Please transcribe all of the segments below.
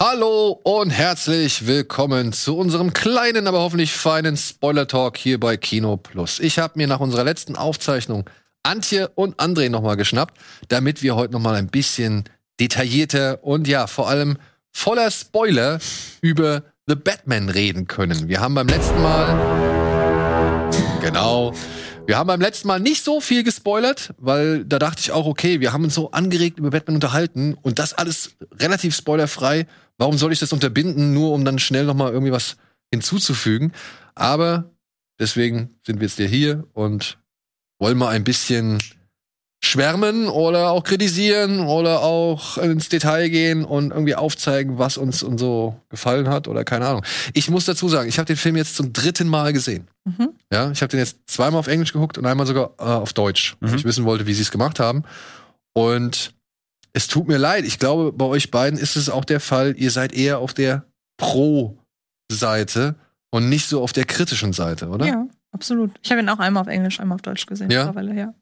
Hallo und herzlich willkommen zu unserem kleinen, aber hoffentlich feinen Spoiler-Talk hier bei Kino Plus. Ich habe mir nach unserer letzten Aufzeichnung Antje und André nochmal geschnappt, damit wir heute nochmal ein bisschen detaillierter und ja, vor allem voller Spoiler über The Batman reden können. Wir haben beim letzten Mal genau wir haben beim letzten Mal nicht so viel gespoilert, weil da dachte ich auch, okay, wir haben uns so angeregt über Batman unterhalten und das alles relativ spoilerfrei. Warum soll ich das unterbinden, nur um dann schnell noch mal irgendwie was hinzuzufügen? Aber deswegen sind wir jetzt hier und wollen mal ein bisschen schwärmen oder auch kritisieren oder auch ins Detail gehen und irgendwie aufzeigen, was uns und so gefallen hat oder keine Ahnung. Ich muss dazu sagen, ich habe den Film jetzt zum dritten Mal gesehen. Mhm. Ja, ich habe den jetzt zweimal auf Englisch geguckt und einmal sogar äh, auf Deutsch, mhm. weil ich wissen wollte, wie sie es gemacht haben. Und es tut mir leid. Ich glaube, bei euch beiden ist es auch der Fall. Ihr seid eher auf der Pro-Seite und nicht so auf der kritischen Seite, oder? Ja, absolut. Ich habe ihn auch einmal auf Englisch, einmal auf Deutsch gesehen. Ja. ja.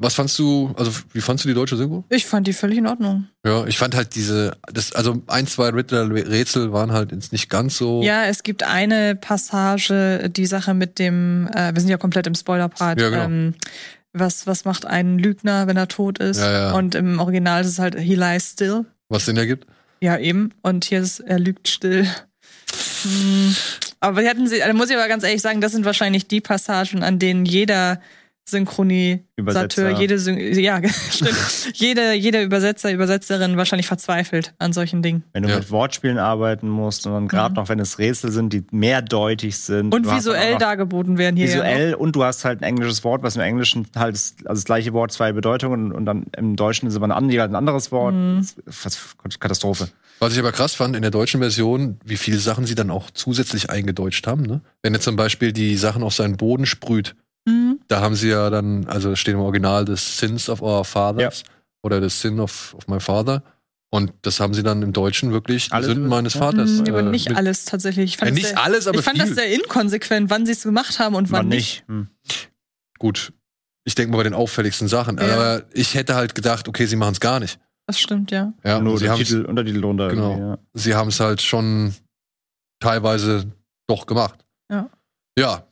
Was fandst du, also wie fandst du die deutsche Synchro? Ich fand die völlig in Ordnung. Ja, ich fand halt diese, das, also ein, zwei Riddler-Rätsel waren halt jetzt nicht ganz so. Ja, es gibt eine Passage, die Sache mit dem, äh, wir sind ja komplett im Spoiler-Part. Ja, genau. Ähm, was, was macht ein Lügner, wenn er tot ist? Ja, ja. Und im Original ist es halt He lies still. Was Sinn ergibt? Ja, eben. Und hier ist er lügt still. Hm. Aber die hatten sie, da muss ich aber ganz ehrlich sagen, das sind wahrscheinlich die Passagen, an denen jeder Synchronisateur, jede, Syn ja, jede, jeder Übersetzer, Übersetzerin wahrscheinlich verzweifelt an solchen Dingen. Wenn du ja. mit Wortspielen arbeiten musst und dann gerade mhm. noch, wenn es Rätsel sind, die mehrdeutig sind. Und visuell dargeboten werden hier. Visuell ja und du hast halt ein englisches Wort, was im Englischen halt ist, also das gleiche Wort, zwei Bedeutungen und dann im Deutschen ist aber ein, ein anderes Wort. Mhm. Katastrophe. Was ich aber krass fand in der deutschen Version, wie viele Sachen sie dann auch zusätzlich eingedeutscht haben. Ne? Wenn er zum Beispiel die Sachen auf seinen Boden sprüht. Da haben sie ja dann, also steht im Original The Sins of Our Fathers ja. oder The Sin of, of My Father. Und das haben sie dann im Deutschen wirklich alles Sünden meines Vaters. Mhm, aber nicht alles tatsächlich. Ich fand, ja, nicht sehr, alles, aber ich fand viel. das sehr inkonsequent, wann sie es gemacht haben und wann, wann nicht. Hm. Gut, ich denke mal bei den auffälligsten Sachen. Ja. Aber ich hätte halt gedacht, okay, sie machen es gar nicht. Das stimmt, ja. Ja, nur sie Titel, Untertitel drunter. Genau. Ja. Sie haben es halt schon teilweise doch gemacht. Ja. Ja,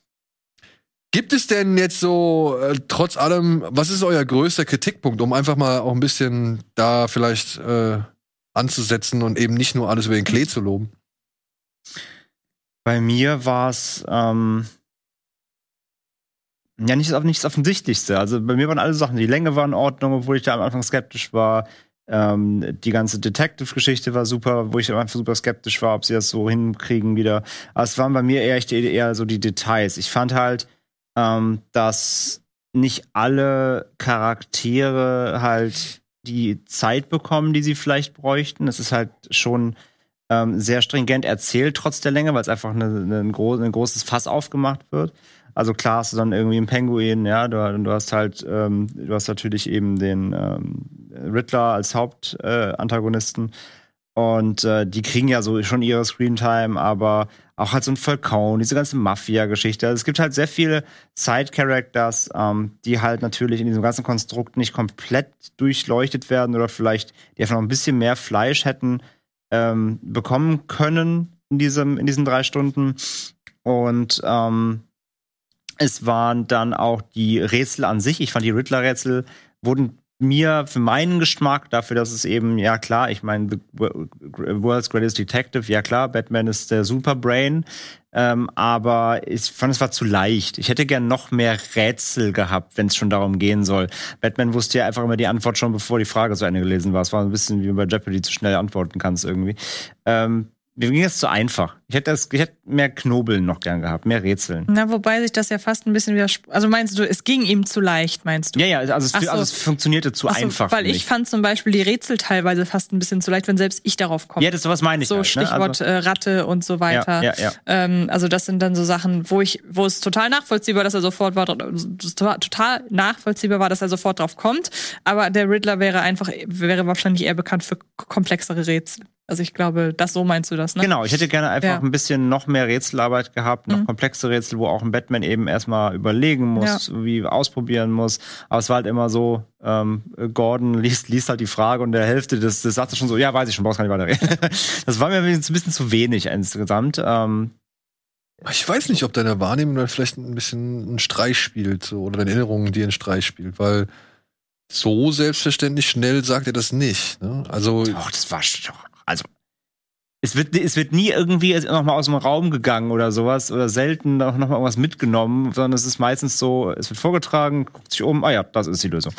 Gibt es denn jetzt so, äh, trotz allem, was ist euer größter Kritikpunkt, um einfach mal auch ein bisschen da vielleicht äh, anzusetzen und eben nicht nur alles über den Klee zu loben? Bei mir war es ähm, ja nicht, nicht das Offensichtlichste. Also bei mir waren alle Sachen, die Länge war in Ordnung, obwohl ich da am Anfang skeptisch war. Ähm, die ganze Detective-Geschichte war super, wo ich am Anfang super skeptisch war, ob sie das so hinkriegen wieder. Aber es waren bei mir eher, eher so die Details. Ich fand halt, ähm, dass nicht alle Charaktere halt die Zeit bekommen, die sie vielleicht bräuchten. Es ist halt schon ähm, sehr stringent erzählt, trotz der Länge, weil es einfach eine, eine, ein, groß, ein großes Fass aufgemacht wird. Also klar hast du dann irgendwie einen Penguin, ja, du, du hast halt, ähm, du hast natürlich eben den ähm, Riddler als Hauptantagonisten. Äh, und äh, die kriegen ja so schon ihre Screentime, aber auch halt so ein Falcone, diese ganze Mafia-Geschichte. Also es gibt halt sehr viele Side-Characters, ähm, die halt natürlich in diesem ganzen Konstrukt nicht komplett durchleuchtet werden oder vielleicht die einfach noch ein bisschen mehr Fleisch hätten ähm, bekommen können in, diesem, in diesen drei Stunden. Und ähm, es waren dann auch die Rätsel an sich. Ich fand die Riddler-Rätsel wurden mir für meinen Geschmack, dafür, dass es eben, ja klar, ich meine, The World's Greatest Detective, ja klar, Batman ist der Superbrain, ähm, aber ich fand, es war zu leicht. Ich hätte gern noch mehr Rätsel gehabt, wenn es schon darum gehen soll. Batman wusste ja einfach immer die Antwort schon, bevor die Frage zu Ende gelesen war. Es war ein bisschen wie bei Jeopardy zu schnell antworten kannst irgendwie. Ähm, mir ging es zu einfach. Ich hätte, das, ich hätte mehr Knobeln noch gern gehabt, mehr Rätseln. Na, wobei sich das ja fast ein bisschen widerspricht. Also meinst du, es ging ihm zu leicht, meinst du? Ja, ja, also es, so. also es funktionierte zu so, einfach. Weil ich fand zum Beispiel die Rätsel teilweise fast ein bisschen zu leicht, wenn selbst ich darauf komme. Ja, das sowas meine ich. So halt, ne? Stichwort also, äh, Ratte und so weiter. Ja, ja, ja. Ähm, also das sind dann so Sachen, wo ich, wo es total nachvollziehbar, dass er sofort war, total nachvollziehbar war, dass er sofort drauf kommt. Aber der Riddler wäre einfach, wäre wahrscheinlich eher bekannt für komplexere Rätsel. Also ich glaube, das so meinst du das, ne? Genau, ich hätte gerne einfach ja. ein bisschen noch mehr Rätselarbeit gehabt, noch mhm. komplexe Rätsel, wo auch ein Batman eben erstmal überlegen muss, ja. wie ausprobieren muss. Aber es war halt immer so, ähm, Gordon liest, liest halt die Frage und der Hälfte des, des Satzes schon so, ja, weiß ich schon, brauchst gar nicht weiterreden. das war mir ein bisschen zu wenig insgesamt. Ähm, ich weiß nicht, ob deine Wahrnehmung vielleicht ein bisschen einen Streich spielt so, oder deine Erinnerungen, die einen Streich spielt, weil so selbstverständlich schnell sagt er das nicht. Ne? Also, Doch, das war doch. Also, es wird, es wird nie irgendwie noch mal aus dem Raum gegangen oder sowas oder selten noch, noch mal irgendwas mitgenommen, sondern es ist meistens so, es wird vorgetragen, guckt sich um, ah ja, das ist die Lösung.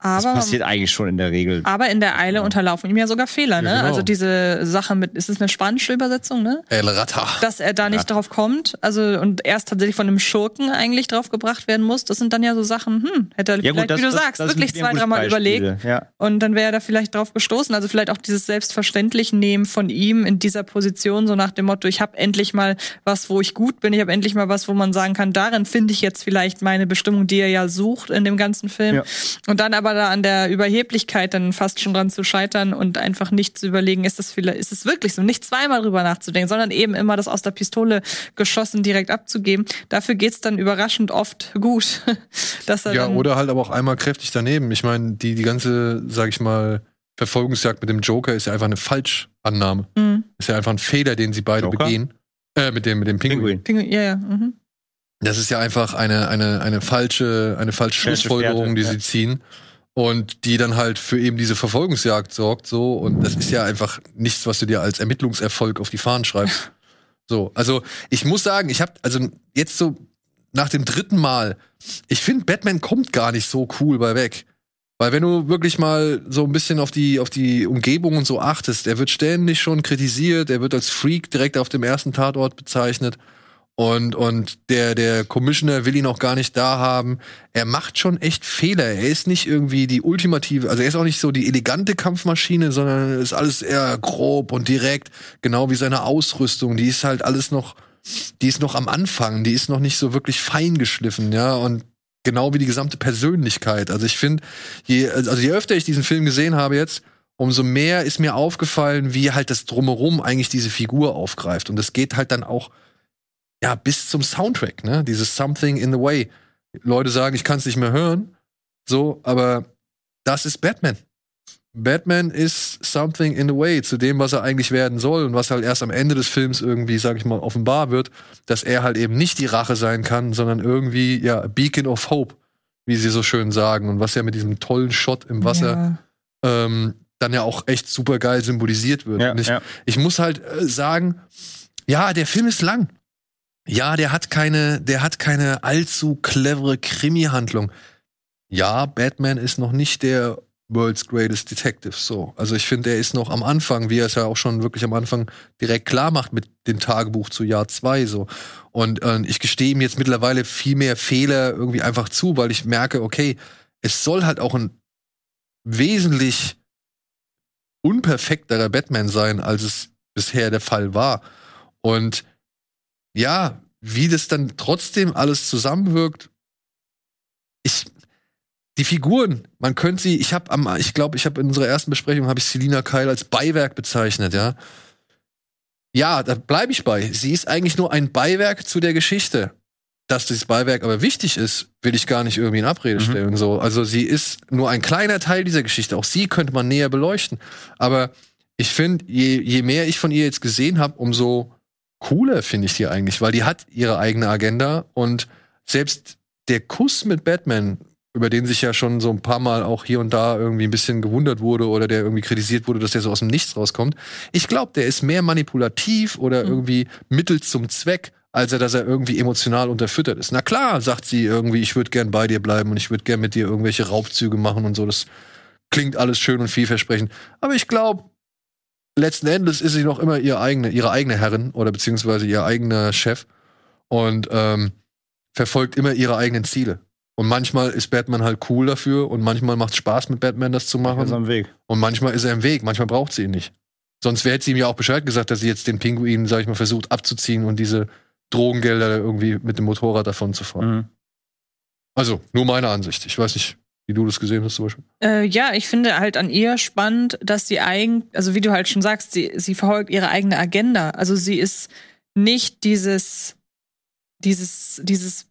Aber, das passiert eigentlich schon in der Regel. Aber in der Eile ja. unterlaufen ihm ja sogar Fehler, ne? Ja, genau. Also diese Sache mit, ist es eine spanische Übersetzung, ne? El Rata. Dass er da nicht ja. drauf kommt, also und erst tatsächlich von einem Schurken eigentlich drauf gebracht werden muss. Das sind dann ja so Sachen, hm, hätte er vielleicht, gut, wie du das, sagst, das wirklich zwei, dreimal überlegt. Ja. Und dann wäre er da vielleicht drauf gestoßen. Also vielleicht auch dieses selbstverständlich nehmen von ihm in dieser Position, so nach dem Motto, ich habe endlich mal was, wo ich gut bin, ich habe endlich mal was, wo man sagen kann, darin finde ich jetzt vielleicht meine Bestimmung, die er ja sucht in dem ganzen Film. Und dann aber aber da an der Überheblichkeit dann fast schon dran zu scheitern und einfach nicht zu überlegen, ist das vielleicht, ist es wirklich so, nicht zweimal drüber nachzudenken, sondern eben immer das aus der Pistole geschossen direkt abzugeben. Dafür geht's dann überraschend oft gut. dass er ja, oder halt aber auch einmal kräftig daneben. Ich meine, die, die ganze, sag ich mal, Verfolgungsjagd mit dem Joker ist ja einfach eine Falschannahme. Mhm. Ist ja einfach ein Fehler, den sie beide Joker? begehen. Äh, mit dem, mit dem Pinguin. Pinguin. Ja, ja. Mhm. Das ist ja einfach eine, eine, eine falsche, eine falsche Schlussfolgerung, die ja. sie ziehen und die dann halt für eben diese Verfolgungsjagd sorgt, so. Und das ist ja einfach nichts, was du dir als Ermittlungserfolg auf die Fahnen schreibst. So, also ich muss sagen, ich habe also jetzt so nach dem dritten Mal, ich finde Batman kommt gar nicht so cool bei weg. Weil wenn du wirklich mal so ein bisschen auf die, auf die Umgebung und so achtest, er wird ständig schon kritisiert, er wird als Freak direkt auf dem ersten Tatort bezeichnet. Und, und der, der Commissioner will ihn auch gar nicht da haben. Er macht schon echt Fehler. Er ist nicht irgendwie die ultimative, also er ist auch nicht so die elegante Kampfmaschine, sondern ist alles eher grob und direkt. Genau wie seine Ausrüstung. Die ist halt alles noch, die ist noch am Anfang. Die ist noch nicht so wirklich fein geschliffen, ja. Und genau wie die gesamte Persönlichkeit. Also ich finde, je, also je öfter ich diesen Film gesehen habe jetzt, umso mehr ist mir aufgefallen, wie halt das Drumherum eigentlich diese Figur aufgreift. Und das geht halt dann auch ja, bis zum Soundtrack, ne? Dieses Something in the Way. Leute sagen, ich kann es nicht mehr hören. So, aber das ist Batman. Batman ist something in the way zu dem, was er eigentlich werden soll und was halt erst am Ende des Films irgendwie, sag ich mal, offenbar wird, dass er halt eben nicht die Rache sein kann, sondern irgendwie, ja, Beacon of Hope, wie sie so schön sagen und was ja mit diesem tollen Shot im Wasser ja. ähm, dann ja auch echt super geil symbolisiert wird. Ja, ich, ja. ich, muss halt äh, sagen, ja, der Film ist lang. Ja, der hat keine, der hat keine allzu clevere Krimi-Handlung. Ja, Batman ist noch nicht der World's Greatest Detective. So, also ich finde, er ist noch am Anfang, wie er es ja auch schon wirklich am Anfang direkt klar macht mit dem Tagebuch zu Jahr zwei so. Und äh, ich gestehe ihm jetzt mittlerweile viel mehr Fehler irgendwie einfach zu, weil ich merke, okay, es soll halt auch ein wesentlich unperfekterer Batman sein, als es bisher der Fall war. Und ja, wie das dann trotzdem alles zusammenwirkt, ich, die Figuren, man könnte sie, ich habe am, ich glaube, ich habe in unserer ersten Besprechung habe ich Selina Kyle als Beiwerk bezeichnet, ja. Ja, da bleibe ich bei. Sie ist eigentlich nur ein Beiwerk zu der Geschichte. Dass dieses Beiwerk aber wichtig ist, will ich gar nicht irgendwie in Abrede mhm. stellen. So, also sie ist nur ein kleiner Teil dieser Geschichte. Auch sie könnte man näher beleuchten. Aber ich finde, je, je mehr ich von ihr jetzt gesehen habe, umso cooler, finde ich die eigentlich, weil die hat ihre eigene Agenda und selbst der Kuss mit Batman, über den sich ja schon so ein paar Mal auch hier und da irgendwie ein bisschen gewundert wurde oder der irgendwie kritisiert wurde, dass der so aus dem Nichts rauskommt. Ich glaube, der ist mehr manipulativ oder mhm. irgendwie Mittel zum Zweck, als er, dass er irgendwie emotional unterfüttert ist. Na klar, sagt sie irgendwie, ich würde gern bei dir bleiben und ich würde gern mit dir irgendwelche Raubzüge machen und so. Das klingt alles schön und vielversprechend. Aber ich glaube, letzten Endes ist sie noch immer ihre eigene, ihre eigene Herrin oder beziehungsweise ihr eigener Chef und ähm, verfolgt immer ihre eigenen Ziele. Und manchmal ist Batman halt cool dafür und manchmal macht es Spaß mit Batman das zu machen. Er ist am Weg. Und manchmal ist er im Weg, manchmal braucht sie ihn nicht. Sonst hätte sie ihm ja auch Bescheid gesagt, dass sie jetzt den Pinguin, sag ich mal, versucht abzuziehen und diese Drogengelder irgendwie mit dem Motorrad davon zu fahren. Mhm. Also, nur meine Ansicht. Ich weiß nicht, wie du das gesehen hast zum Beispiel? Äh, ja, ich finde halt an ihr spannend, dass sie eigentlich, also wie du halt schon sagst, sie, sie verfolgt ihre eigene Agenda. Also sie ist nicht dieses, dieses, dieses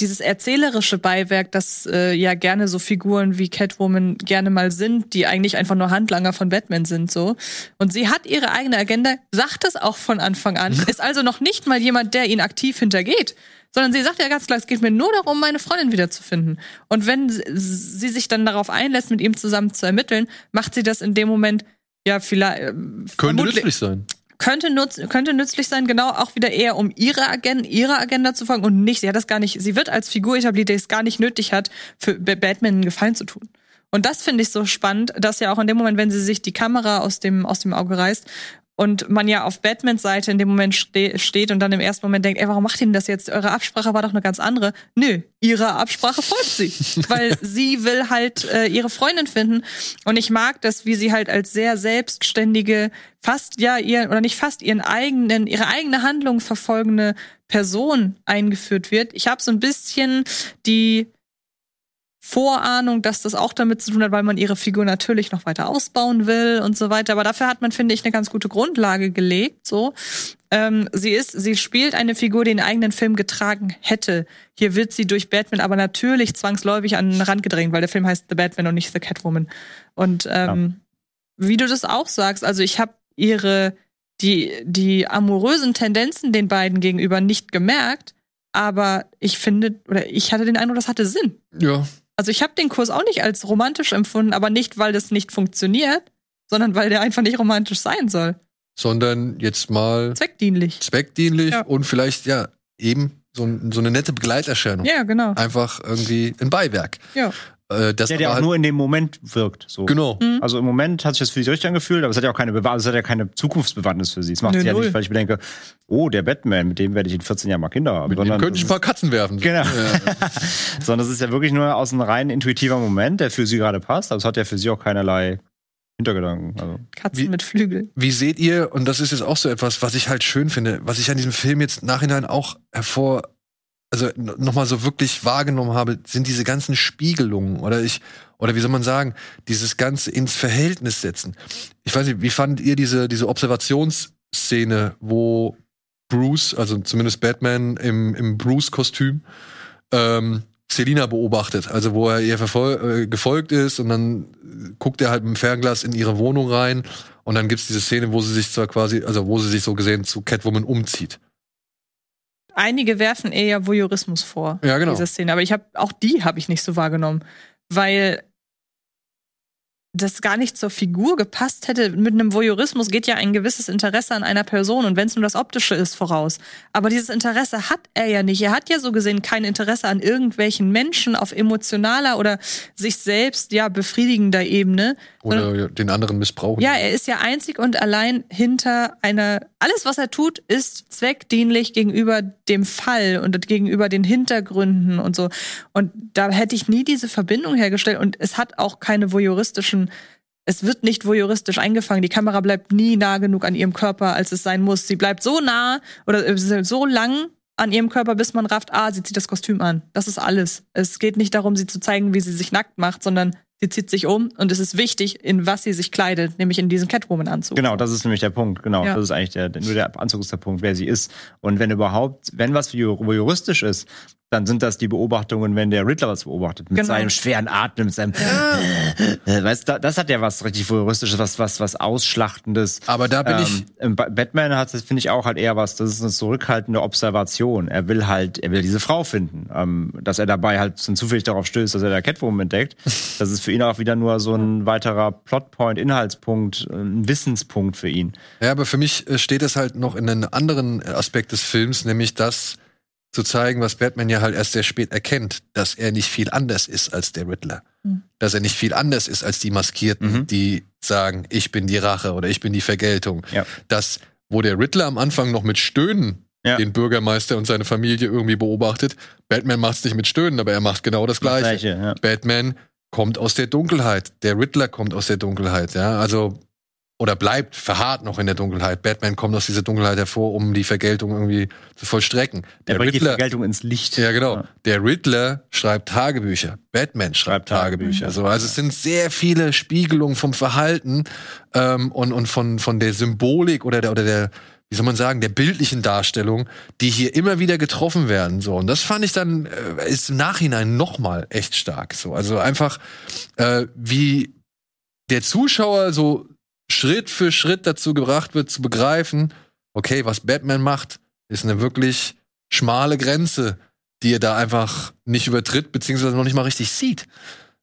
dieses erzählerische Beiwerk, das äh, ja gerne so Figuren wie Catwoman gerne mal sind, die eigentlich einfach nur Handlanger von Batman sind, so. Und sie hat ihre eigene Agenda, sagt es auch von Anfang an, ist also noch nicht mal jemand, der ihn aktiv hintergeht, sondern sie sagt ja ganz klar, es geht mir nur darum, meine Freundin wiederzufinden. Und wenn sie sich dann darauf einlässt, mit ihm zusammen zu ermitteln, macht sie das in dem Moment ja vielleicht. Äh, Könnte nützlich sein könnte, nutz, könnte nützlich sein, genau auch wieder eher um ihre Agenda, ihre Agenda zu folgen und nicht, sie hat das gar nicht, sie wird als Figur etabliert, die es gar nicht nötig hat, für Batman einen Gefallen zu tun. Und das finde ich so spannend, dass ja auch in dem Moment, wenn sie sich die Kamera aus dem, aus dem Auge reißt und man ja auf Batmans Seite in dem Moment ste steht und dann im ersten Moment denkt, ey, warum macht ihr denn das jetzt? Eure Absprache war doch eine ganz andere. Nö, ihrer Absprache folgt sie, weil sie will halt äh, ihre Freundin finden und ich mag das, wie sie halt als sehr selbstständige, fast ja ihr oder nicht fast ihren eigenen, ihre eigene Handlung verfolgende Person eingeführt wird. Ich habe so ein bisschen die Vorahnung, dass das auch damit zu tun hat, weil man ihre Figur natürlich noch weiter ausbauen will und so weiter. Aber dafür hat man, finde ich, eine ganz gute Grundlage gelegt. So, ähm, sie ist, sie spielt eine Figur, die den eigenen Film getragen hätte. Hier wird sie durch Batman aber natürlich zwangsläufig an den Rand gedrängt, weil der Film heißt The Batman und nicht The Catwoman. Und ähm, ja. wie du das auch sagst, also ich habe ihre die die amorösen Tendenzen den beiden gegenüber nicht gemerkt, aber ich finde oder ich hatte den Eindruck, das hatte Sinn. Ja, also ich habe den Kurs auch nicht als romantisch empfunden, aber nicht, weil das nicht funktioniert, sondern weil der einfach nicht romantisch sein soll. Sondern jetzt mal zweckdienlich. Zweckdienlich ja. und vielleicht ja eben so, so, eine nette Begleiterscheinung. Ja, genau. Einfach irgendwie ein Beiwerk. Ja. Äh, das der, der auch halt nur in dem Moment wirkt. So. Genau. Mhm. Also im Moment hat sich das für sie richtig angefühlt, aber es hat ja auch keine Bewahr es hat ja keine Zukunftsbewandtnis für sie. Es macht Nö, sie ja nicht, weil ich mir denke, oh, der Batman, mit dem werde ich in 14 Jahren mal Kinder haben. Mit dem könnte ich ein paar Katzen werfen. Genau. Ja. Sondern es ist ja wirklich nur aus einem rein intuitiver Moment, der für sie gerade passt. Aber es hat ja für sie auch keinerlei Hintergedanken. Also. Katzen wie, mit Flügeln. Wie seht ihr, und das ist jetzt auch so etwas, was ich halt schön finde, was ich an diesem Film jetzt nachhinein auch hervor also nochmal so wirklich wahrgenommen habe, sind diese ganzen Spiegelungen oder ich, oder wie soll man sagen, dieses Ganze ins Verhältnis setzen. Ich weiß nicht, wie fandet ihr diese, diese Observationsszene, wo Bruce, also zumindest Batman im, im Bruce-Kostüm, ähm, Selina beobachtet, also wo er ihr äh, gefolgt ist und dann guckt er halt mit dem Fernglas in ihre Wohnung rein und dann gibt's diese Szene, wo sie sich zwar quasi, also wo sie sich so gesehen zu Catwoman umzieht einige werfen eher Voyeurismus vor. Ja, genau. Diese Szene. Aber ich habe auch die habe ich nicht so wahrgenommen, weil das gar nicht zur Figur gepasst hätte. Mit einem Voyeurismus geht ja ein gewisses Interesse an einer Person und wenn es nur das Optische ist, voraus. Aber dieses Interesse hat er ja nicht. Er hat ja so gesehen kein Interesse an irgendwelchen Menschen auf emotionaler oder sich selbst ja befriedigender Ebene. Oder sondern, den anderen missbrauchen. Ja, er ist ja einzig und allein hinter einer. Alles, was er tut, ist zweckdienlich gegenüber dem Fall und gegenüber den Hintergründen und so. Und da hätte ich nie diese Verbindung hergestellt und es hat auch keine voyeuristischen Menschen, es wird nicht voyeuristisch eingefangen. Die Kamera bleibt nie nah genug an ihrem Körper, als es sein muss. Sie bleibt so nah oder äh, so lang an ihrem Körper, bis man rafft, ah, sie zieht das Kostüm an. Das ist alles. Es geht nicht darum, sie zu zeigen, wie sie sich nackt macht, sondern sie zieht sich um und es ist wichtig, in was sie sich kleidet, nämlich in diesen Catwoman-Anzug. Genau, das ist nämlich der Punkt. Genau, ja. das ist eigentlich der, nur der Anzug ist der Punkt, wer sie ist. Und wenn überhaupt, wenn was juristisch ist, dann sind das die Beobachtungen, wenn der Riddler was beobachtet, mit genau. seinem schweren Atmen, mit seinem, ja. äh, weißt du, das hat ja was richtig voyeuristisches, was, was, was ausschlachtendes. Aber da bin ähm, ich. Batman hat, das finde ich auch halt eher was, das ist eine zurückhaltende Observation. Er will halt, er will diese Frau finden. Ähm, dass er dabei halt zufällig darauf stößt, dass er der Catwoman entdeckt. Das ist für ihn auch wieder nur so ein weiterer Plotpoint, Inhaltspunkt, ein Wissenspunkt für ihn. Ja, aber für mich äh, steht es halt noch in einem anderen Aspekt des Films, nämlich dass zu zeigen, was Batman ja halt erst sehr spät erkennt, dass er nicht viel anders ist als der Riddler. Mhm. Dass er nicht viel anders ist als die Maskierten, mhm. die sagen, ich bin die Rache oder ich bin die Vergeltung. Ja. Dass, wo der Riddler am Anfang noch mit Stöhnen ja. den Bürgermeister und seine Familie irgendwie beobachtet, Batman macht es nicht mit Stöhnen, aber er macht genau das Gleiche. Das Gleiche ja. Batman kommt aus der Dunkelheit, der Riddler kommt aus der Dunkelheit, ja, also oder bleibt verharrt noch in der Dunkelheit. Batman kommt aus dieser Dunkelheit hervor, um die Vergeltung irgendwie zu vollstrecken. Der, der bringt Riddler, die Vergeltung ins Licht. Ja, genau. Ja. Der Riddler schreibt Tagebücher. Batman schreibt, schreibt Tagebücher. Tagebücher. So, also es sind sehr viele Spiegelungen vom Verhalten ähm, und, und von, von der Symbolik oder der, oder der, wie soll man sagen, der bildlichen Darstellung, die hier immer wieder getroffen werden. So und das fand ich dann äh, ist im Nachhinein noch mal echt stark. So also einfach äh, wie der Zuschauer so Schritt für Schritt dazu gebracht wird, zu begreifen, okay, was Batman macht, ist eine wirklich schmale Grenze, die er da einfach nicht übertritt, beziehungsweise noch nicht mal richtig sieht.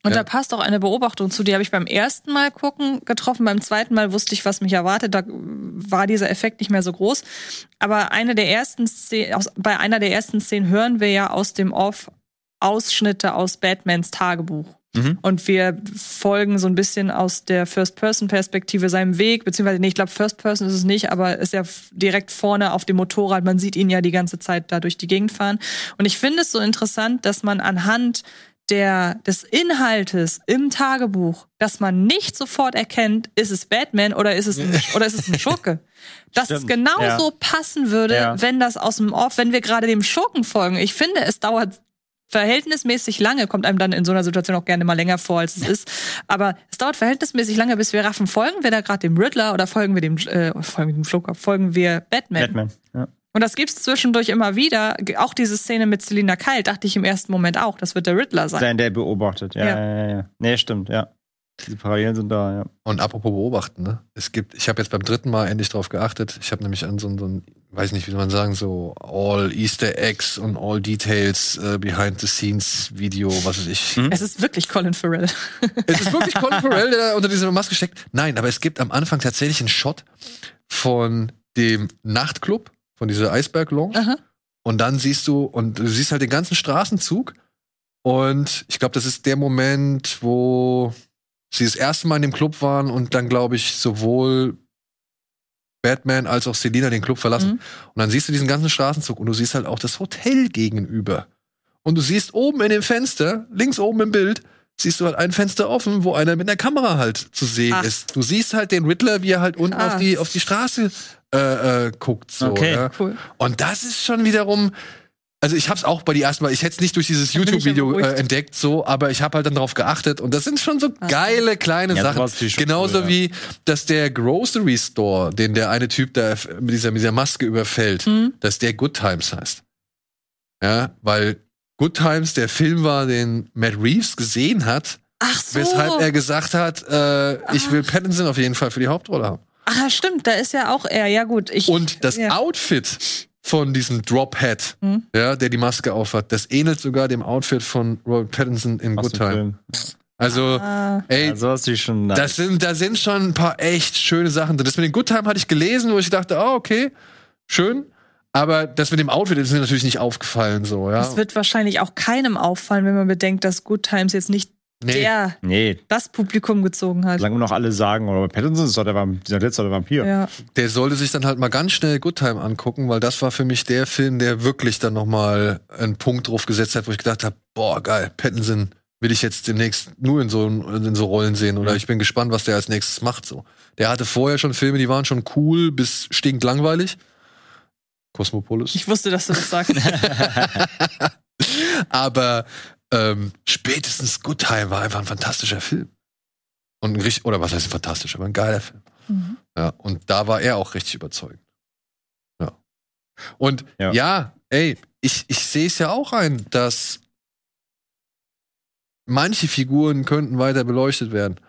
Und ja. da passt auch eine Beobachtung zu, die habe ich beim ersten Mal gucken getroffen. Beim zweiten Mal wusste ich, was mich erwartet. Da war dieser Effekt nicht mehr so groß. Aber eine der ersten Szenen, bei einer der ersten Szenen hören wir ja aus dem Off Ausschnitte aus Batmans Tagebuch. Mhm. Und wir folgen so ein bisschen aus der First-Person-Perspektive seinem Weg, beziehungsweise, nee, ich glaube, First-Person ist es nicht, aber ist ja direkt vorne auf dem Motorrad. Man sieht ihn ja die ganze Zeit da durch die Gegend fahren. Und ich finde es so interessant, dass man anhand der, des Inhaltes im Tagebuch, dass man nicht sofort erkennt, ist es Batman oder ist es ein, oder ist es ein Schurke. Dass Stimmt. es genauso ja. passen würde, ja. wenn das aus dem Off, wenn wir gerade dem Schurken folgen. Ich finde, es dauert verhältnismäßig lange, kommt einem dann in so einer Situation auch gerne mal länger vor, als es ist. Aber es dauert verhältnismäßig lange, bis wir raffen, folgen wir da gerade dem Riddler oder folgen wir dem, äh, folgen wir dem Schlucker, folgen wir Batman. Batman, ja. Und das gibt's zwischendurch immer wieder. Auch diese Szene mit Selina Kyle dachte ich im ersten Moment auch, das wird der Riddler sein. Sein, der beobachtet, ja, ja, ja, ja. Nee, stimmt, ja. Diese Parallelen sind da, ja. Und apropos beobachten, ne? Es gibt, ich habe jetzt beim dritten Mal endlich drauf geachtet. Ich habe nämlich an so, so ein, weiß nicht, wie man sagen, so all Easter Eggs und all Details äh, behind the scenes Video, was weiß ich. Hm? Es ist wirklich Colin Farrell. es ist wirklich Colin Farrell, der da unter dieser Maske steckt. Nein, aber es gibt am Anfang tatsächlich einen Shot von dem Nachtclub, von dieser Eisberg Lounge. Aha. Und dann siehst du, und du siehst halt den ganzen Straßenzug. Und ich glaube, das ist der Moment, wo sie das erste Mal in dem Club waren und dann, glaube ich, sowohl Batman als auch Selina den Club verlassen. Mhm. Und dann siehst du diesen ganzen Straßenzug und du siehst halt auch das Hotel gegenüber. Und du siehst oben in dem Fenster, links oben im Bild, siehst du halt ein Fenster offen, wo einer mit der Kamera halt zu sehen Ach. ist. Du siehst halt den Riddler, wie er halt unten auf die, auf die Straße äh, äh, guckt. So, okay, ja. cool. Und das ist schon wiederum, also ich habe es auch bei die ersten Mal, ich hätte es nicht durch dieses YouTube-Video äh, entdeckt, so, aber ich habe halt dann darauf geachtet und das sind schon so Ach. geile kleine ja, Sachen. Genauso cool, ja. wie, dass der Grocery Store, den der eine Typ da mit dieser, mit dieser Maske überfällt, mhm. dass der Good Times heißt. Ja, weil Good Times der Film war, den Matt Reeves gesehen hat, Ach so. weshalb er gesagt hat, äh, ich will Pattinson auf jeden Fall für die Hauptrolle haben. Ach, stimmt, da ist ja auch er, ja gut. Ich, und das ja. Outfit von diesem Drophead, mhm. ja, der die Maske aufhat. Das ähnelt sogar dem Outfit von Robert Pattinson in Good Time. Also, ah. ey, ja, schon nice. das sind, da sind schon ein paar echt schöne Sachen drin. Das mit dem Good Time hatte ich gelesen, wo ich dachte, oh, okay, schön. Aber das mit dem Outfit ist mir natürlich nicht aufgefallen, so, ja. Das wird wahrscheinlich auch keinem auffallen, wenn man bedenkt, dass Good Times jetzt nicht nee. der nee. das Publikum gezogen hat. Solange noch alle sagen, oder Pattinson ist doch der, Vamp dieser letzte Vampir. Ja. Der sollte sich dann halt mal ganz schnell Good Time angucken, weil das war für mich der Film, der wirklich dann nochmal einen Punkt drauf gesetzt hat, wo ich gedacht habe, boah, geil, Pattinson will ich jetzt demnächst nur in so, in so Rollen sehen oder ich bin gespannt, was der als nächstes macht, so. Der hatte vorher schon Filme, die waren schon cool bis stinkend langweilig. Cosmopolis. Ich wusste, dass du das sagst. Aber ähm, spätestens Good Time war einfach ein fantastischer Film. Und ein richtig, oder was heißt fantastisch, aber ein geiler Film. Mhm. Ja, und da war er auch richtig überzeugend. Ja. Und ja, ja ey, ich, ich sehe es ja auch ein, dass manche Figuren könnten weiter beleuchtet werden.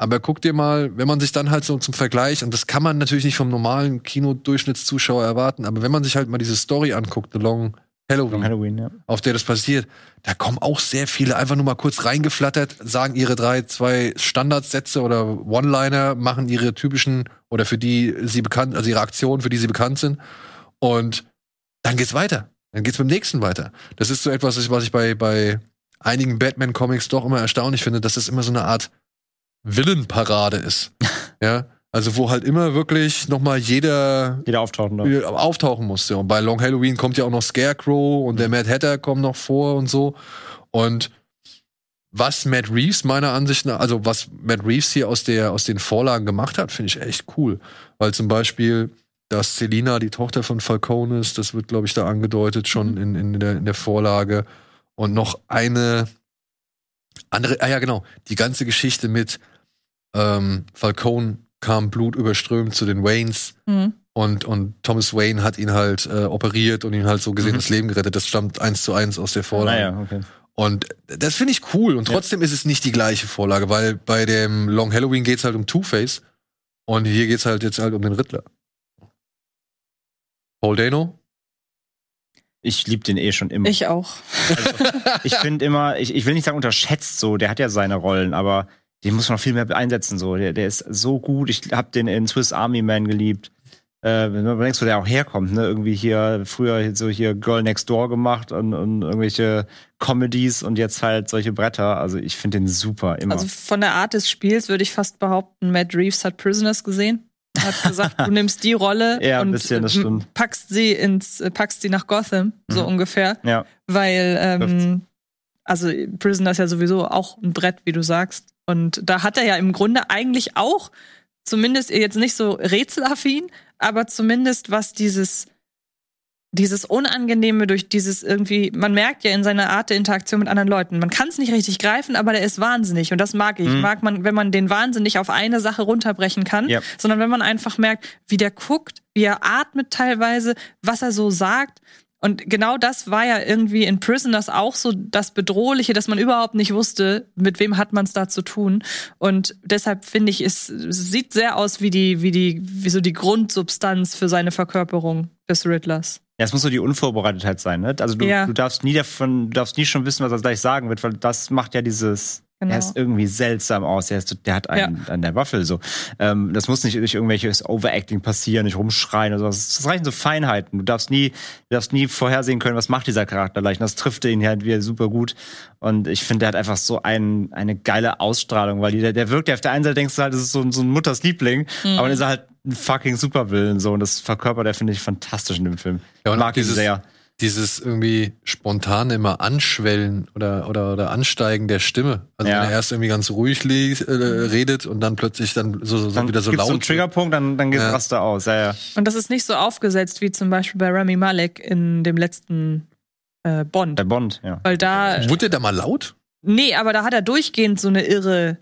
Aber guck dir mal, wenn man sich dann halt so zum Vergleich, und das kann man natürlich nicht vom normalen Kinodurchschnittszuschauer erwarten, aber wenn man sich halt mal diese Story anguckt, The Long Halloween, Halloween ja. auf der das passiert, da kommen auch sehr viele einfach nur mal kurz reingeflattert, sagen ihre drei, zwei Standardsätze oder One-Liner, machen ihre typischen oder für die sie bekannt, also ihre Aktionen, für die sie bekannt sind. Und dann geht's weiter. Dann geht's beim nächsten weiter. Das ist so etwas, was ich bei, bei einigen Batman-Comics doch immer erstaunlich finde, dass es immer so eine Art Villenparade ist. ja. Also wo halt immer wirklich noch mal jeder, jeder auftauchen, auftauchen muss. Ja. Und bei Long Halloween kommt ja auch noch Scarecrow und mhm. der Mad Hatter kommen noch vor und so. Und was Matt Reeves meiner Ansicht nach, also was Matt Reeves hier aus der aus den Vorlagen gemacht hat, finde ich echt cool, weil zum Beispiel dass Selina die Tochter von Falcone ist, das wird glaube ich da angedeutet schon mhm. in, in, der, in der Vorlage und noch eine andere, ah ja genau, die ganze Geschichte mit ähm, Falcone kam Blut überströmt zu den Waynes mhm. und, und Thomas Wayne hat ihn halt äh, operiert und ihn halt so gesehen mhm. das Leben gerettet. Das stammt eins zu eins aus der Vorlage. Ah, ja, okay. Und das finde ich cool. Und trotzdem ja. ist es nicht die gleiche Vorlage, weil bei dem Long Halloween geht es halt um Two-Face und hier geht es halt jetzt halt um den Riddler. Paul Dano? Ich liebe den eh schon immer. Ich auch. Also, ich finde immer, ich, ich will nicht sagen unterschätzt so, der hat ja seine Rollen, aber den muss man noch viel mehr einsetzen so. Der, der ist so gut. Ich habe den in Swiss Army Man geliebt äh, wenn man denkst, wo der auch herkommt, ne? Irgendwie hier früher so hier Girl Next Door gemacht und, und irgendwelche Comedies und jetzt halt solche Bretter. Also ich finde den super immer. Also von der Art des Spiels würde ich fast behaupten, Matt Reeves hat Prisoners gesehen. Hat gesagt, du nimmst die Rolle ja, und bisschen, packst sie ins, packst sie nach Gotham, so mhm. ungefähr. Ja. Weil, ähm, also Prisoners ist ja sowieso auch ein Brett, wie du sagst. Und da hat er ja im Grunde eigentlich auch, zumindest jetzt nicht so rätselaffin, aber zumindest was dieses dieses Unangenehme durch dieses irgendwie, man merkt ja in seiner Art der Interaktion mit anderen Leuten, man kann es nicht richtig greifen, aber der ist wahnsinnig und das mag ich. Mhm. Mag man, wenn man den Wahnsinn nicht auf eine Sache runterbrechen kann, ja. sondern wenn man einfach merkt, wie der guckt, wie er atmet teilweise, was er so sagt und genau das war ja irgendwie in Prisoners auch so das Bedrohliche, dass man überhaupt nicht wusste, mit wem hat man es da zu tun. Und deshalb finde ich, es sieht sehr aus wie die, wie die, wie so die Grundsubstanz für seine Verkörperung des Riddlers. Ja, es muss so die Unvorbereitetheit sein, ne? Also du, ja. du darfst nie davon, du darfst nie schon wissen, was er gleich sagen wird, weil das macht ja dieses Genau. Er ist irgendwie seltsam aus. Er, ist, der hat einen ja. an der Waffel so. Ähm, das muss nicht durch irgendwelches Overacting passieren, nicht rumschreien oder sowas. Das reichen so Feinheiten. Du darfst nie, du darfst nie vorhersehen können, was macht dieser Charakter gleich. Und das trifft ihn halt wieder super gut. Und ich finde, der hat einfach so ein, eine geile Ausstrahlung, weil der, der wirkt ja auf der einen Seite denkst du halt, das ist so, so ein Mutters Liebling, mhm. aber dann ist er halt ein fucking Supervillain so. Und das verkörpert er, finde ich, fantastisch in dem Film. Ja, und mag ihn sehr dieses irgendwie spontan immer Anschwellen oder, oder, oder Ansteigen der Stimme. Also ja. wenn er erst irgendwie ganz ruhig äh, redet und dann plötzlich dann so, so, dann wieder so laut. So einen Triggerpunkt, dann, dann geht ja. Raster aus. Ja, ja. Und das ist nicht so aufgesetzt wie zum Beispiel bei Rami Malek in dem letzten äh, Bond. Bei Bond, ja. Weil da. Wurde der da mal laut? Nee, aber da hat er durchgehend so eine irre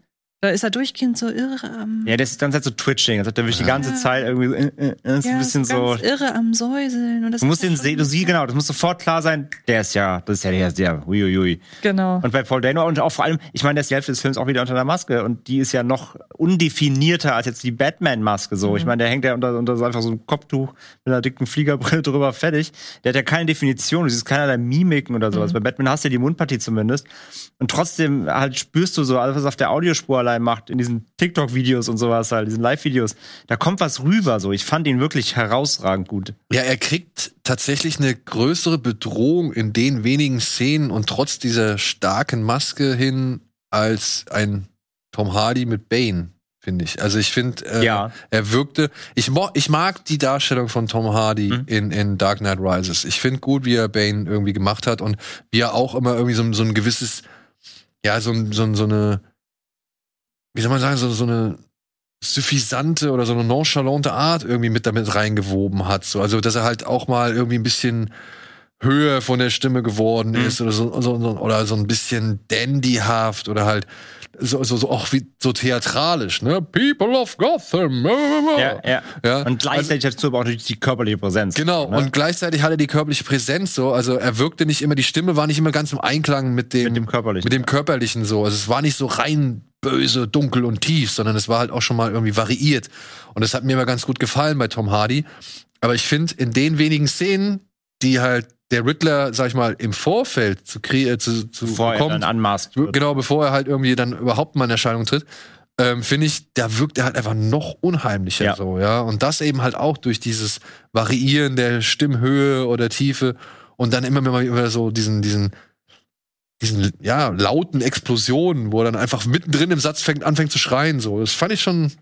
da ist er durchgehend so irre am. Ja, der ist dann halt so twitching. Also, der will die ganze Zeit irgendwie äh, äh, ist ja, ein bisschen so. irre am Säuseln. Und das du musst den sehen, du siehst, genau, das muss sofort klar sein, der ist ja, das ist ja der, der, uiuiui. Genau. Und bei Paul Dano und auch vor allem, ich meine, der ist die Hälfte des Films auch wieder unter der Maske und die ist ja noch undefinierter als jetzt die Batman-Maske so. Mhm. Ich meine, der hängt ja unter, unter einfach so einem Kopftuch mit einer dicken Fliegerbrille drüber fertig. Der hat ja keine Definition, du siehst keinerlei Mimiken oder sowas. Mhm. Bei Batman hast du ja die Mundpartie zumindest. Und trotzdem halt spürst du so alles, was auf der Audiospur allein macht, in diesen TikTok-Videos und sowas halt, diesen Live-Videos. Da kommt was rüber so. Ich fand ihn wirklich herausragend gut. Ja, er kriegt tatsächlich eine größere Bedrohung in den wenigen Szenen und trotz dieser starken Maske hin als ein Tom Hardy mit Bane finde ich. Also ich finde, äh, ja. er wirkte. Ich, ich mag die Darstellung von Tom Hardy mhm. in, in Dark Knight Rises. Ich finde gut, wie er Bane irgendwie gemacht hat und wie er auch immer irgendwie so, so ein gewisses ja, so, so, so eine, wie soll man sagen, so, so eine suffisante oder so eine nonchalante Art irgendwie mit damit reingewoben hat. So, also, dass er halt auch mal irgendwie ein bisschen höher von der Stimme geworden mhm. ist oder so, so, oder so ein bisschen dandyhaft oder halt so, so, so auch wie so theatralisch, ne? People of Gotham. Ja, ja. ja. Und gleichzeitig also, dazu aber auch die körperliche Präsenz. Genau, ne? und gleichzeitig hatte er die körperliche Präsenz so. Also er wirkte nicht immer, die Stimme war nicht immer ganz im Einklang mit dem, mit dem körperlichen. Mit dem körperlichen so. Also es war nicht so rein böse, dunkel und tief, sondern es war halt auch schon mal irgendwie variiert. Und das hat mir immer ganz gut gefallen bei Tom Hardy. Aber ich finde, in den wenigen Szenen, die halt der Riddler, sag ich mal, im Vorfeld zu, äh, zu, zu bevor kommt, er dann anmaßt. Genau, bevor er halt irgendwie dann überhaupt mal in Erscheinung tritt, ähm, finde ich, da wirkt er halt einfach noch unheimlicher ja. so, ja. Und das eben halt auch durch dieses Variieren der Stimmhöhe oder Tiefe und dann immer, immer so diesen, diesen, diesen, ja, lauten Explosionen, wo er dann einfach mittendrin im Satz fängt, anfängt zu schreien, so. Das fand ich schon.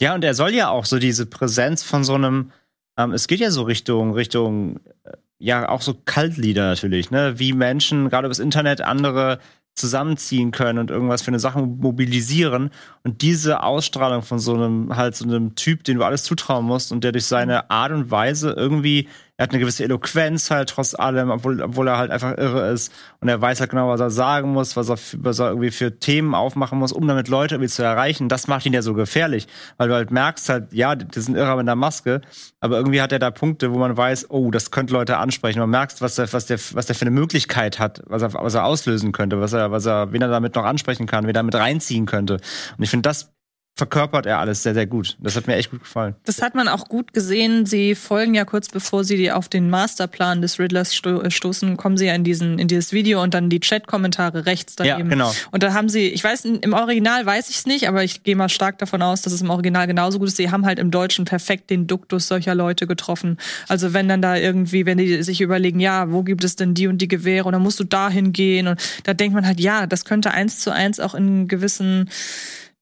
Ja, und er soll ja auch so diese Präsenz von so einem, ähm, es geht ja so Richtung, Richtung, äh, ja, auch so Kaltlieder natürlich, ne? Wie Menschen, gerade übers Internet, andere zusammenziehen können und irgendwas für eine Sache mobilisieren. Und diese Ausstrahlung von so einem, halt so einem Typ, den du alles zutrauen musst und der durch seine Art und Weise irgendwie er hat eine gewisse Eloquenz halt trotz allem, obwohl, obwohl er halt einfach irre ist. Und er weiß halt genau, was er sagen muss, was er, was er irgendwie für Themen aufmachen muss, um damit Leute irgendwie zu erreichen. Das macht ihn ja so gefährlich. Weil du halt merkst halt, ja, das ist ein Irrer mit einer Maske, aber irgendwie hat er da Punkte, wo man weiß, oh, das könnte Leute ansprechen. Man merkt, was der, was der, was der für eine Möglichkeit hat, was er, was er auslösen könnte, was er, was er, wen er damit noch ansprechen kann, wen er damit reinziehen könnte. Und ich finde, das verkörpert er alles sehr, sehr gut. Das hat mir echt gut gefallen. Das hat man auch gut gesehen. Sie folgen ja kurz bevor sie auf den Masterplan des Riddlers sto äh, stoßen, kommen sie ja in diesen, in dieses Video und dann die Chat-Kommentare rechts daneben. Ja, genau. Und da haben sie, ich weiß, im Original weiß ich es nicht, aber ich gehe mal stark davon aus, dass es im Original genauso gut ist. Sie haben halt im Deutschen perfekt den Duktus solcher Leute getroffen. Also wenn dann da irgendwie, wenn die sich überlegen, ja, wo gibt es denn die und die Gewehre und dann musst du dahin gehen und da denkt man halt, ja, das könnte eins zu eins auch in gewissen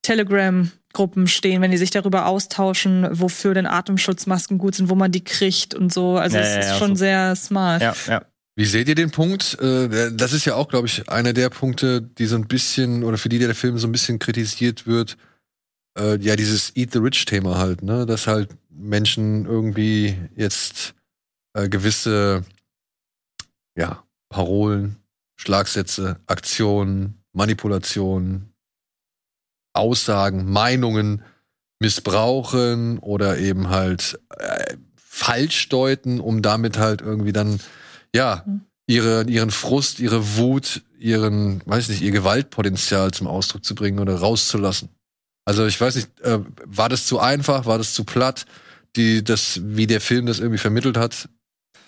Telegram Gruppen stehen, wenn die sich darüber austauschen, wofür denn Atemschutzmasken gut sind, wo man die kriegt und so. Also ja, es ist ja, schon so. sehr smart. Ja, ja. Wie seht ihr den Punkt? Äh, das ist ja auch, glaube ich, einer der Punkte, die so ein bisschen, oder für die der Film so ein bisschen kritisiert wird. Äh, ja, dieses Eat the Rich-Thema halt, ne? Dass halt Menschen irgendwie jetzt äh, gewisse, ja, Parolen, Schlagsätze, Aktionen, Manipulationen, Aussagen, Meinungen missbrauchen oder eben halt äh, falsch deuten, um damit halt irgendwie dann, ja, mhm. ihre, ihren Frust, ihre Wut, ihren, weiß nicht, ihr Gewaltpotenzial zum Ausdruck zu bringen oder rauszulassen. Also ich weiß nicht, äh, war das zu einfach, war das zu platt, die, das, wie der Film das irgendwie vermittelt hat?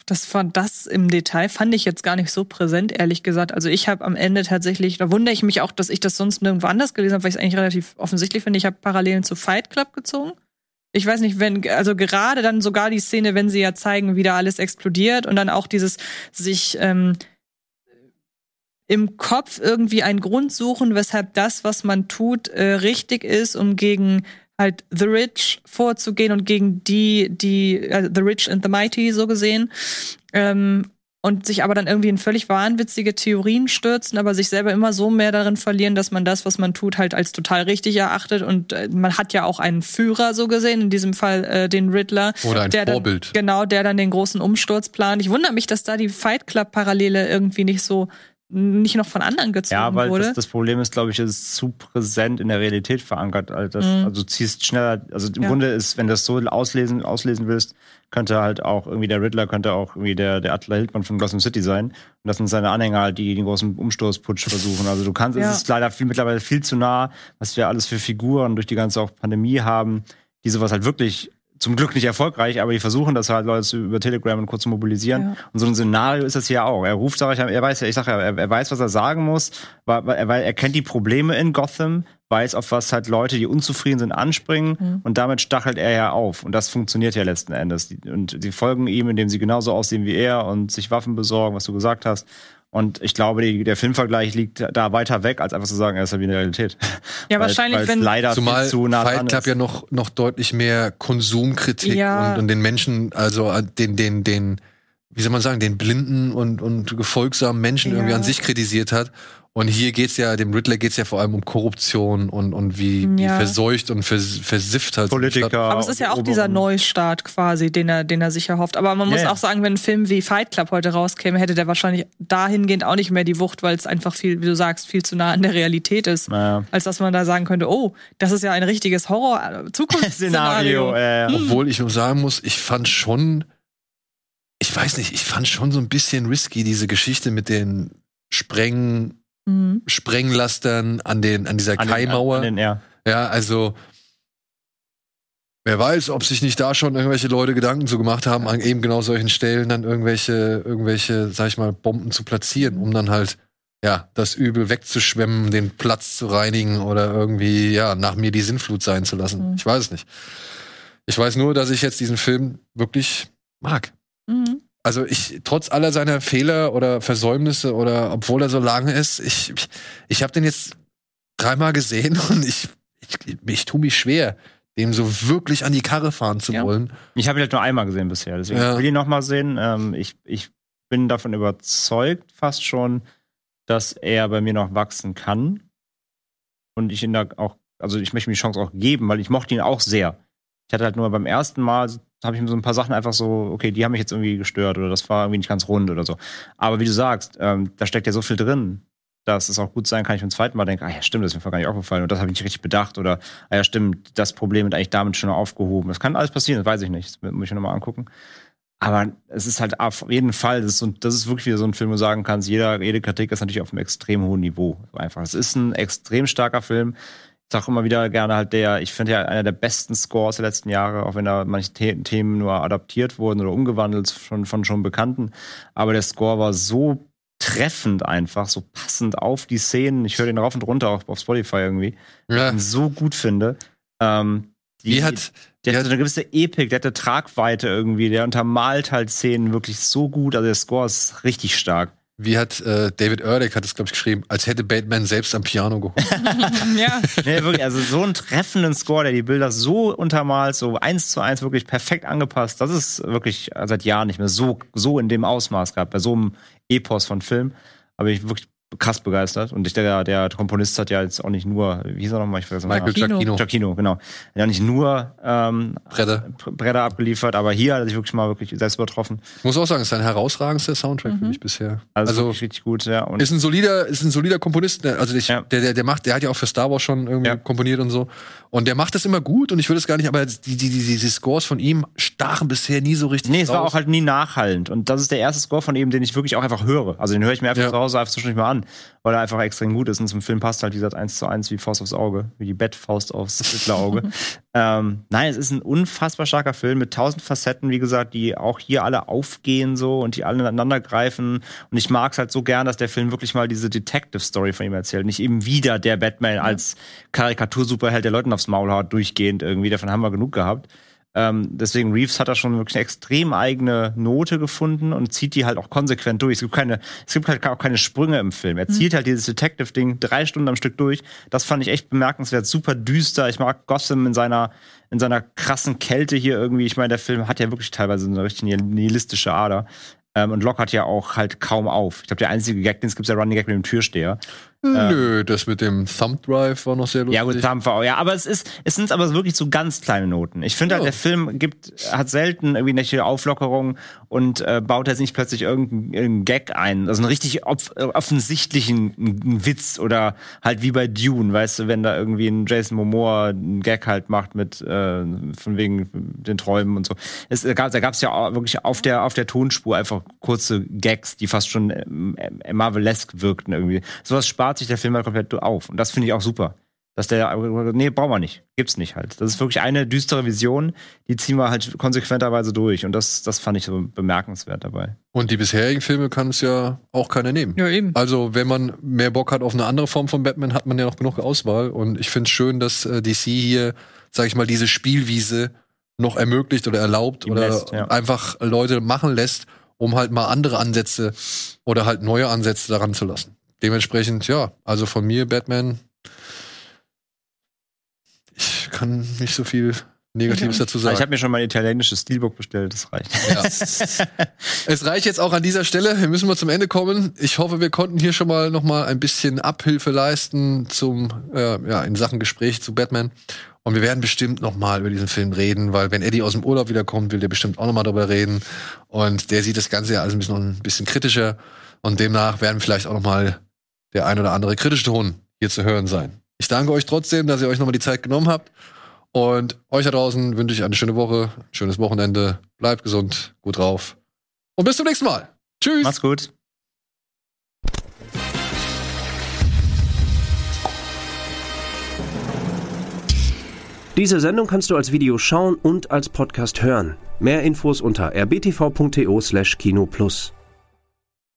Das fand das im Detail fand ich jetzt gar nicht so präsent, ehrlich gesagt. Also ich habe am Ende tatsächlich, da wundere ich mich auch, dass ich das sonst nirgendwo anders gelesen habe, weil ich es eigentlich relativ offensichtlich finde. Ich habe Parallelen zu Fight Club gezogen. Ich weiß nicht, wenn, also gerade dann sogar die Szene, wenn sie ja zeigen, wie da alles explodiert und dann auch dieses sich ähm, im Kopf irgendwie einen Grund suchen, weshalb das, was man tut, äh, richtig ist, um gegen halt The Rich vorzugehen und gegen die, die, äh, The Rich and the Mighty so gesehen. Ähm, und sich aber dann irgendwie in völlig wahnwitzige Theorien stürzen, aber sich selber immer so mehr darin verlieren, dass man das, was man tut, halt als total richtig erachtet. Und äh, man hat ja auch einen Führer so gesehen, in diesem Fall äh, den Riddler. Oder ein der Vorbild. Dann, genau, der dann den großen Umsturz plant. Ich wundere mich, dass da die Fight Club-Parallele irgendwie nicht so nicht noch von anderen gezogen ja, weil wurde. Das, das Problem ist, glaube ich, es ist zu präsent in der Realität verankert. Also, das, mhm. also du ziehst schneller, also im ja. Grunde ist, wenn du das so auslesen, auslesen willst, könnte halt auch irgendwie der Riddler, könnte auch irgendwie der, der Attila Hildmann von Gotham City sein. Und das sind seine Anhänger halt, die den großen Umsturzputsch versuchen. Also du kannst, ja. es ist leider viel, mittlerweile viel zu nah, was wir alles für Figuren durch die ganze auch Pandemie haben, die sowas halt wirklich zum Glück nicht erfolgreich, aber die versuchen das halt Leute über Telegram und kurz zu mobilisieren. Ja. Und so ein Szenario ist das hier auch. Er ruft, sag ich, er weiß, ich sag ja, er, er weiß, was er sagen muss, weil er, er kennt die Probleme in Gotham, weiß, auf was halt Leute, die unzufrieden sind, anspringen mhm. und damit stachelt er ja auf. Und das funktioniert ja letzten Endes. Und sie folgen ihm, indem sie genauso aussehen wie er und sich Waffen besorgen, was du gesagt hast. Und ich glaube, die, der Filmvergleich liegt da weiter weg, als einfach zu sagen, er ist ja wie eine Realität. Ja, weil, wahrscheinlich, wenn leider zumal zu nah Fight Club ja noch noch deutlich mehr Konsumkritik ja. und, und den Menschen, also äh, den den den wie soll man sagen, den blinden und und gefolgsamen Menschen ja. irgendwie an sich kritisiert hat und hier geht's ja, dem Riddler geht's ja vor allem um Korruption und, und wie, ja. wie verseucht und vers, versifft halt. Politiker. Aber es ist ja auch dieser Neustart quasi, den er, den er sich erhofft. Aber man muss yeah. auch sagen, wenn ein Film wie Fight Club heute rauskäme, hätte der wahrscheinlich dahingehend auch nicht mehr die Wucht, weil es einfach viel, wie du sagst, viel zu nah an der Realität ist. Ja. Als dass man da sagen könnte, oh, das ist ja ein richtiges Horror-Zukunftsszenario. Äh, hm. Obwohl ich nur sagen muss, ich fand schon, ich weiß nicht, ich fand schon so ein bisschen risky, diese Geschichte mit den Spreng, mhm. Sprenglastern an den an dieser an Kaimauer. Den, ja. ja, also wer weiß, ob sich nicht da schon irgendwelche Leute Gedanken zu gemacht haben, an eben genau solchen Stellen dann irgendwelche irgendwelche, sag ich mal, Bomben zu platzieren, um dann halt ja, das Übel wegzuschwemmen, den Platz zu reinigen oder irgendwie, ja, nach mir die Sinnflut sein zu lassen. Mhm. Ich weiß es nicht. Ich weiß nur, dass ich jetzt diesen Film wirklich mag. Mhm also ich, trotz aller seiner Fehler oder Versäumnisse oder obwohl er so lange ist, ich, ich, ich habe den jetzt dreimal gesehen und ich, ich, ich tue mich schwer, dem so wirklich an die Karre fahren zu ja. wollen. Ich habe ihn halt nur einmal gesehen bisher, deswegen ja. will ich ihn noch mal sehen. Ähm, ich, ich bin davon überzeugt, fast schon, dass er bei mir noch wachsen kann. Und ich ihn da auch, also ich möchte mir die Chance auch geben, weil ich mochte ihn auch sehr. Ich hatte halt nur beim ersten Mal, habe ich mir so ein paar Sachen einfach so, okay, die haben mich jetzt irgendwie gestört oder das war irgendwie nicht ganz rund oder so. Aber wie du sagst, ähm, da steckt ja so viel drin, dass es auch gut sein kann, ich beim zweiten Mal denke, ah ja, stimmt, das ist mir vorher gar nicht aufgefallen und das habe ich nicht richtig bedacht oder, ah ja, stimmt, das Problem wird eigentlich damit schon aufgehoben. Das kann alles passieren, das weiß ich nicht. Das muss ich mir nochmal angucken. Aber es ist halt auf jeden Fall, das ist, so, das ist wirklich wieder so ein Film, wo du sagen kannst, jeder, jede Kritik ist natürlich auf einem extrem hohen Niveau. einfach. Es ist ein extrem starker Film. Ich sage immer wieder gerne halt der, ich finde ja einer der besten Scores der letzten Jahre, auch wenn da manche The Themen nur adaptiert wurden oder umgewandelt von, von schon Bekannten. Aber der Score war so treffend einfach, so passend auf die Szenen. Ich höre den rauf und runter auf, auf Spotify irgendwie. Ja. Ich ihn so gut finde. Ähm, die, Wie hat der hat so eine gewisse Epik, der hat eine Tragweite irgendwie, der untermalt halt Szenen wirklich so gut, also der Score ist richtig stark. Wie hat äh, David Ehrlich hat es glaube ich geschrieben, als hätte Batman selbst am Piano geholt. ja. Nee, wirklich, also so einen treffenden Score, der die Bilder so untermalt, so eins zu eins wirklich perfekt angepasst. Das ist wirklich seit Jahren nicht mehr so so in dem Ausmaß gehabt bei so einem Epos von Film. Aber ich wirklich krass begeistert. Und ich, der, der Komponist hat ja jetzt auch nicht nur, wie hieß er nochmal? Ich Michael Giacchino. Giacchino, genau. Ja, nicht nur ähm, Bretter. Bretter abgeliefert, aber hier hat er sich wirklich mal wirklich selbst übertroffen. Ich muss auch sagen, es ist ein herausragendster Soundtrack mhm. für mich bisher. Also, also richtig gut, ja. Und ist ein solider, ist ein solider Komponist. Also ich, ja. der, der, der macht, der hat ja auch für Star Wars schon irgendwie ja. komponiert und so. Und der macht das immer gut und ich würde es gar nicht, aber die, die, die, die Scores von ihm stachen bisher nie so richtig. Nee, es raus. war auch halt nie nachhallend. Und das ist der erste Score von ihm, den ich wirklich auch einfach höre. Also den höre ich mir einfach ja. zu Hause einfach zwischendurch mal an, weil er einfach extrem gut ist. Und zum Film passt halt dieser 1 zu 1 wie Faust aufs Auge, wie die Bettfaust aufs Auge. ähm, nein, es ist ein unfassbar starker Film mit tausend Facetten, wie gesagt, die auch hier alle aufgehen so und die alle ineinander greifen. Und ich mag es halt so gern, dass der Film wirklich mal diese Detective-Story von ihm erzählt. Nicht eben wieder der Batman als Karikatursuperheld, der Leuten aufs Maul haut, durchgehend irgendwie. Davon haben wir genug gehabt. Ähm, deswegen Reeves hat da schon wirklich eine extrem eigene Note gefunden und zieht die halt auch konsequent durch. Es gibt keine, es gibt halt auch keine Sprünge im Film. Er zieht mhm. halt dieses Detective-Ding drei Stunden am Stück durch. Das fand ich echt bemerkenswert, super düster. Ich mag Gotham in seiner, in seiner krassen Kälte hier irgendwie. Ich meine, der Film hat ja wirklich teilweise eine richtig nihilistische Ader. Ähm, und lockert ja auch halt kaum auf. Ich glaube, der einzige Gag, den es gibt, ist der Running Gag mit dem Türsteher. Nö, ähm, das mit dem Thumb Drive war noch sehr lustig. Ja, gut, Thumb war auch, ja, aber es ist, es sind aber wirklich so ganz kleine Noten. Ich finde halt, ja. halt, der Film gibt, hat selten irgendwie welche Auflockerungen und äh, baut jetzt nicht plötzlich irgendeinen Gag ein. Also einen richtig offensichtlichen Witz oder halt wie bei Dune, weißt du, wenn da irgendwie ein Jason Momoa einen Gag halt macht mit, äh, von wegen den Träumen und so. Es gab, da gab es ja wirklich auf der, auf der Tonspur einfach kurze Gags, die fast schon äh, Marvelesque wirkten irgendwie. Sowas spart spart sich der Film halt komplett auf. Und das finde ich auch super. Dass der, nee, brauchen wir nicht. Gibt's nicht halt. Das ist wirklich eine düstere Vision, die ziehen wir halt konsequenterweise durch. Und das, das fand ich so bemerkenswert dabei. Und die bisherigen Filme kann es ja auch keiner nehmen. Ja, eben. Also, wenn man mehr Bock hat auf eine andere Form von Batman, hat man ja noch genug Auswahl. Und ich finde es schön, dass äh, DC hier, sag ich mal, diese Spielwiese noch ermöglicht oder erlaubt Ihm oder lässt, ja. einfach Leute machen lässt, um halt mal andere Ansätze oder halt neue Ansätze daran zu lassen dementsprechend, ja, also von mir Batman. Ich kann nicht so viel Negatives dazu sagen. Ich habe mir schon mal ein italienisches Steelbook bestellt, das reicht. Ja. es reicht jetzt auch an dieser Stelle. Wir müssen mal zum Ende kommen. Ich hoffe, wir konnten hier schon mal noch mal ein bisschen Abhilfe leisten zum äh, ja in Sachen Gespräch zu Batman. Und wir werden bestimmt noch mal über diesen Film reden, weil wenn Eddie aus dem Urlaub wiederkommt, will der bestimmt auch noch mal darüber reden. Und der sieht das Ganze ja alles ein bisschen, ein bisschen kritischer. Und demnach werden vielleicht auch noch mal der ein oder andere kritische Ton hier zu hören sein. Ich danke euch trotzdem, dass ihr euch nochmal die Zeit genommen habt. Und euch da draußen wünsche ich eine schöne Woche, schönes Wochenende. Bleibt gesund, gut drauf. Und bis zum nächsten Mal. Tschüss. Macht's gut. Diese Sendung kannst du als Video schauen und als Podcast hören. Mehr Infos unter rbtv.to/kinoplus.